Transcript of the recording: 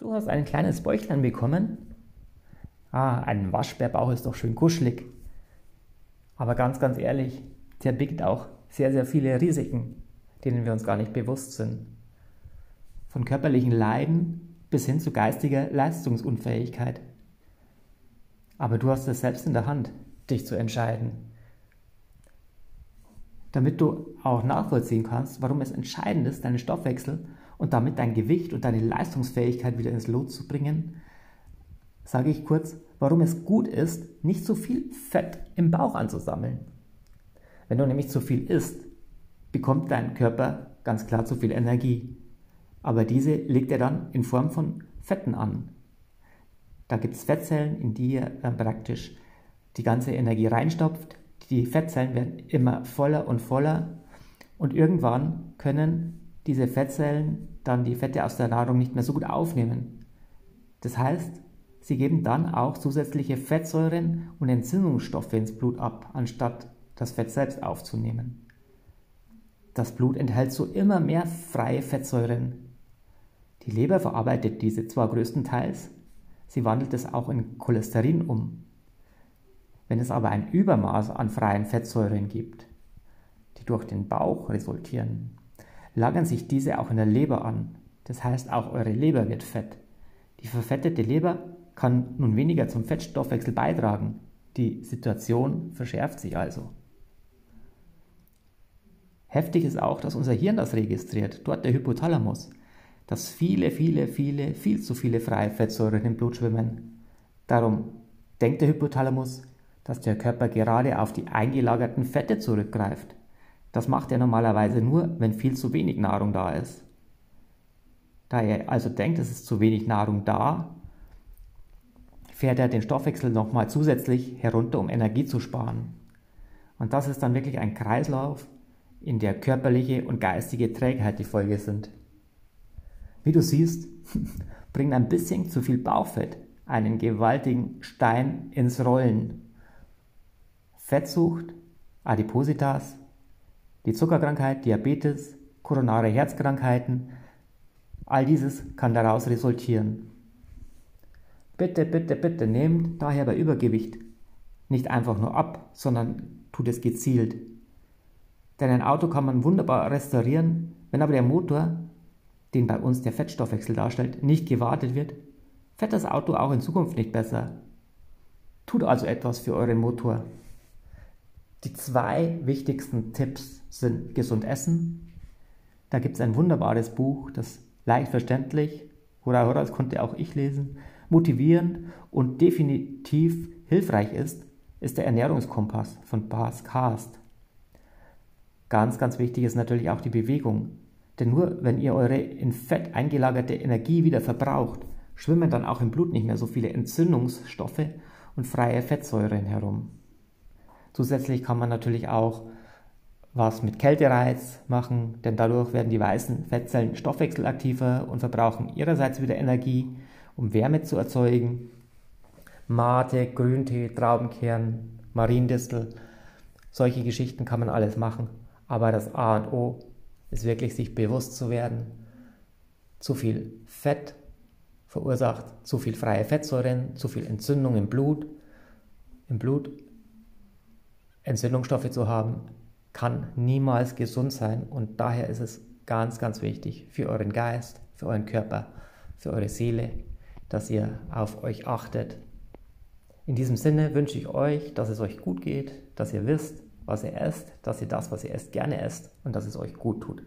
Du hast ein kleines Bäuchlein bekommen. Ah, ein Waschbärbauch ist doch schön kuschelig. Aber ganz, ganz ehrlich, der birgt auch sehr, sehr viele Risiken, denen wir uns gar nicht bewusst sind. Von körperlichen Leiden bis hin zu geistiger Leistungsunfähigkeit. Aber du hast es selbst in der Hand, dich zu entscheiden. Damit du auch nachvollziehen kannst, warum es entscheidend ist, deinen Stoffwechsel und damit dein Gewicht und deine Leistungsfähigkeit wieder ins Lot zu bringen, sage ich kurz, warum es gut ist, nicht zu viel Fett im Bauch anzusammeln. Wenn du nämlich zu viel isst, bekommt dein Körper ganz klar zu viel Energie. Aber diese legt er dann in Form von Fetten an. Da gibt es Fettzellen, in die er dann praktisch die ganze Energie reinstopft. Die Fettzellen werden immer voller und voller und irgendwann können diese Fettzellen dann die Fette aus der Nahrung nicht mehr so gut aufnehmen. Das heißt, sie geben dann auch zusätzliche Fettsäuren und Entzündungsstoffe ins Blut ab, anstatt das Fett selbst aufzunehmen. Das Blut enthält so immer mehr freie Fettsäuren. Die Leber verarbeitet diese zwar größtenteils, sie wandelt es auch in Cholesterin um. Wenn es aber ein Übermaß an freien Fettsäuren gibt, die durch den Bauch resultieren, lagern sich diese auch in der Leber an. Das heißt, auch eure Leber wird fett. Die verfettete Leber kann nun weniger zum Fettstoffwechsel beitragen. Die Situation verschärft sich also. Heftig ist auch, dass unser Hirn das registriert, dort der Hypothalamus, dass viele, viele, viele, viel zu viele freie Fettsäuren im Blut schwimmen. Darum denkt der Hypothalamus, dass der Körper gerade auf die eingelagerten Fette zurückgreift. Das macht er normalerweise nur, wenn viel zu wenig Nahrung da ist. Da er also denkt, es ist zu wenig Nahrung da, fährt er den Stoffwechsel nochmal zusätzlich herunter, um Energie zu sparen. Und das ist dann wirklich ein Kreislauf, in der körperliche und geistige Trägheit die Folge sind. Wie du siehst, bringt ein bisschen zu viel Bauchfett einen gewaltigen Stein ins Rollen. Fettsucht, Adipositas, die Zuckerkrankheit, Diabetes, koronare Herzkrankheiten, all dieses kann daraus resultieren. Bitte, bitte, bitte nehmt daher bei Übergewicht nicht einfach nur ab, sondern tut es gezielt. Denn ein Auto kann man wunderbar restaurieren, wenn aber der Motor, den bei uns der Fettstoffwechsel darstellt, nicht gewartet wird, fährt das Auto auch in Zukunft nicht besser. Tut also etwas für euren Motor. Die zwei wichtigsten Tipps sind gesund essen. Da gibt es ein wunderbares Buch, das leicht verständlich, hurra, hurra, das konnte auch ich lesen, motivierend und definitiv hilfreich ist, ist der Ernährungskompass von Bas Kast. Ganz, ganz wichtig ist natürlich auch die Bewegung. Denn nur wenn ihr eure in Fett eingelagerte Energie wieder verbraucht, schwimmen dann auch im Blut nicht mehr so viele Entzündungsstoffe und freie Fettsäuren herum. Zusätzlich kann man natürlich auch was mit Kältereiz machen, denn dadurch werden die weißen Fettzellen stoffwechselaktiver und verbrauchen ihrerseits wieder Energie, um Wärme zu erzeugen. Mate, Grüntee, Traubenkern, Mariendistel, solche Geschichten kann man alles machen. Aber das A und O ist wirklich sich bewusst zu werden. Zu viel Fett verursacht zu viel freie Fettsäuren, zu viel Entzündung im Blut. Im Blut Entzündungsstoffe zu haben, kann niemals gesund sein und daher ist es ganz, ganz wichtig für euren Geist, für euren Körper, für eure Seele, dass ihr auf euch achtet. In diesem Sinne wünsche ich euch, dass es euch gut geht, dass ihr wisst, was ihr esst, dass ihr das, was ihr esst, gerne esst und dass es euch gut tut.